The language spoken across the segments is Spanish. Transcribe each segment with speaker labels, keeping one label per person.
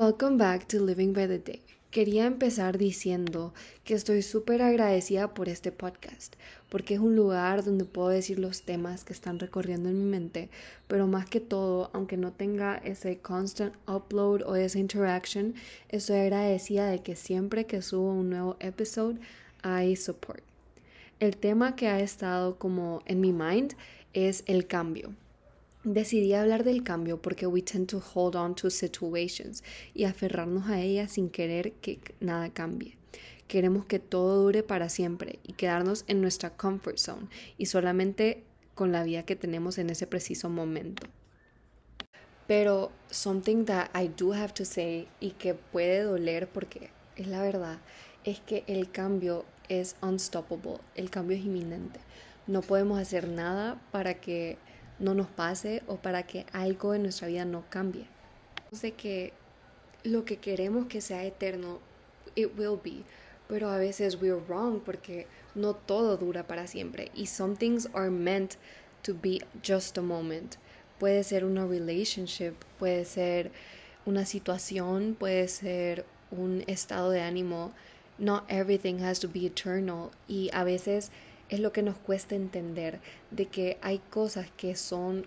Speaker 1: Welcome back to Living by the Day. Quería empezar diciendo que estoy súper agradecida por este podcast, porque es un lugar donde puedo decir los temas que están recorriendo en mi mente, pero más que todo, aunque no tenga ese constant upload o esa interaction, estoy agradecida de que siempre que subo un nuevo episode hay support. El tema que ha estado como en mi mind es el cambio. Decidí hablar del cambio porque we tend to hold on to situations y aferrarnos a ellas sin querer que nada cambie. Queremos que todo dure para siempre y quedarnos en nuestra comfort zone y solamente con la vida que tenemos en ese preciso momento. Pero something that I do have to say y que puede doler porque es la verdad es que el cambio es unstoppable, el cambio es inminente. No podemos hacer nada para que no nos pase o para que algo en nuestra vida no cambie. De que lo que queremos que sea eterno, it will be, pero a veces we're wrong porque no todo dura para siempre y some things are meant to be just a moment. Puede ser una relationship, puede ser una situación, puede ser un estado de ánimo. Not everything has to be eternal y a veces es lo que nos cuesta entender de que hay cosas que son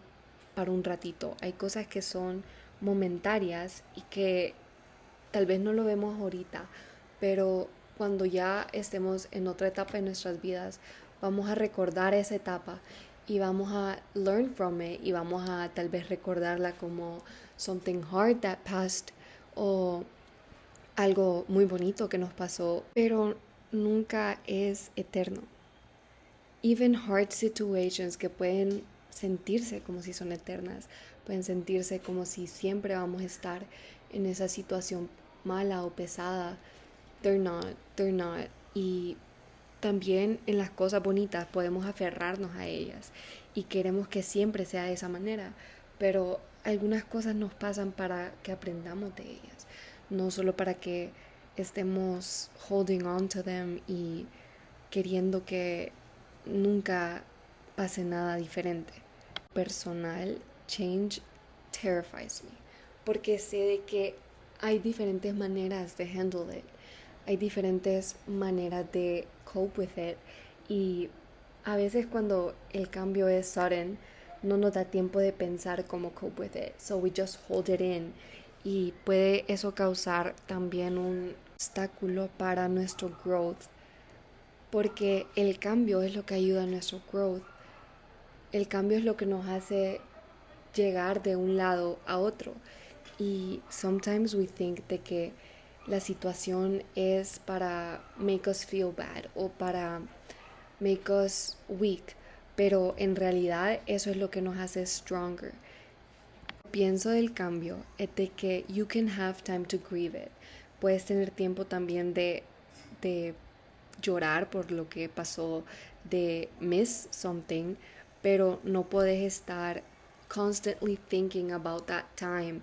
Speaker 1: para un ratito, hay cosas que son momentarias y que tal vez no lo vemos ahorita, pero cuando ya estemos en otra etapa de nuestras vidas, vamos a recordar esa etapa y vamos a learn from it y vamos a tal vez recordarla como something hard that passed o algo muy bonito que nos pasó, pero nunca es eterno even hard situations que pueden sentirse como si son eternas, pueden sentirse como si siempre vamos a estar en esa situación mala o pesada. They're not, they're not. Y también en las cosas bonitas podemos aferrarnos a ellas y queremos que siempre sea de esa manera, pero algunas cosas nos pasan para que aprendamos de ellas, no solo para que estemos holding on to them y queriendo que nunca pase nada diferente. Personal, change terrifies me, porque sé de que hay diferentes maneras de handle it, hay diferentes maneras de cope with it. Y a veces cuando el cambio es sudden no nos da tiempo de pensar cómo cope with it, so we just hold it in. Y puede eso causar también un obstáculo para nuestro growth porque el cambio es lo que ayuda a nuestro growth. El cambio es lo que nos hace llegar de un lado a otro. Y sometimes we think de que la situación es para make us feel bad o para make us weak, pero en realidad eso es lo que nos hace stronger. Pienso del cambio es de que you can have time to grieve it. Puedes tener tiempo también de, de llorar por lo que pasó, de miss something, pero no puedes estar constantly thinking about that time.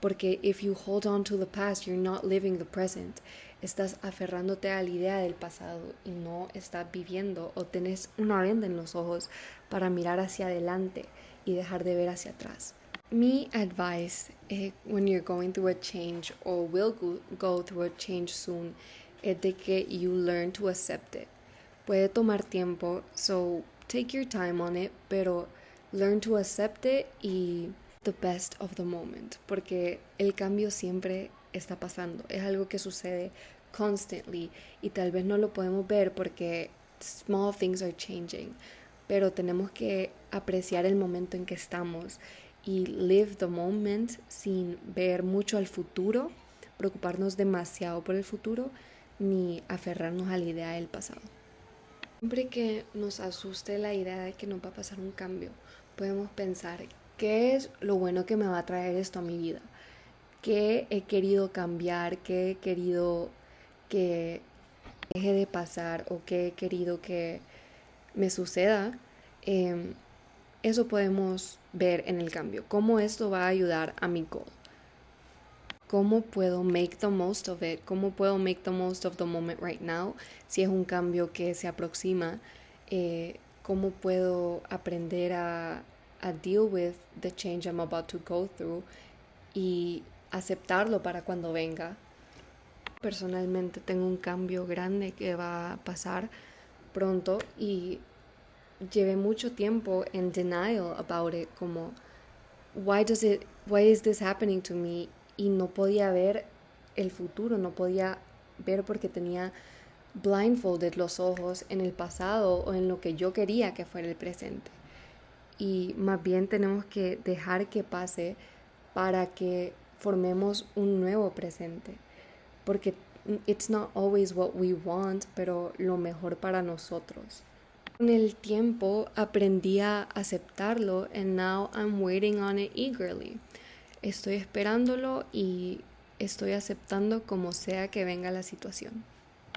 Speaker 1: Porque if you hold on to the past, you're not living the present. Estás aferrándote a la idea del pasado y no estás viviendo o tenés una venda en los ojos para mirar hacia adelante y dejar de ver hacia atrás. Mi advice eh, when you're going through a change or will go, go through a change soon es de que you learn to accept it. Puede tomar tiempo, so take your time on it, pero learn to accept it y the best of the moment, porque el cambio siempre está pasando, es algo que sucede constantly y tal vez no lo podemos ver porque small things are changing, pero tenemos que apreciar el momento en que estamos y live the moment sin ver mucho al futuro, preocuparnos demasiado por el futuro, ni aferrarnos a la idea del pasado. Siempre que nos asuste la idea de que nos va a pasar un cambio, podemos pensar, ¿qué es lo bueno que me va a traer esto a mi vida? ¿Qué he querido cambiar? ¿Qué he querido que deje de pasar o qué he querido que me suceda? Em, eso podemos ver en el cambio, cómo esto va a ayudar a mi goal cómo puedo make the most of it, cómo puedo make the most of the moment right now, si es un cambio que se aproxima, eh, cómo puedo aprender a, a deal with the change I'm about to go through y aceptarlo para cuando venga. Personalmente tengo un cambio grande que va a pasar pronto y llevé mucho tiempo en denial about it, como why does it why is this happening to me y no podía ver el futuro, no podía ver porque tenía blindfolded los ojos en el pasado o en lo que yo quería que fuera el presente. Y más bien tenemos que dejar que pase para que formemos un nuevo presente. Porque it's not always what we want, pero lo mejor para nosotros. Con el tiempo aprendí a aceptarlo and now I'm waiting on it eagerly. Estoy esperándolo y estoy aceptando como sea que venga la situación.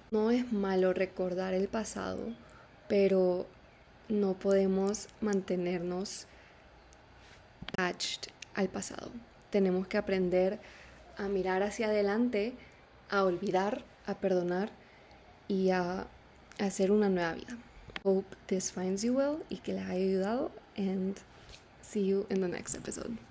Speaker 1: No es malo recordar el pasado, pero no podemos mantenernos attached al pasado. Tenemos que aprender a mirar hacia adelante, a olvidar, a perdonar y a hacer una nueva vida. Hope this finds you well y que les haya ayudado and see you in the next episode.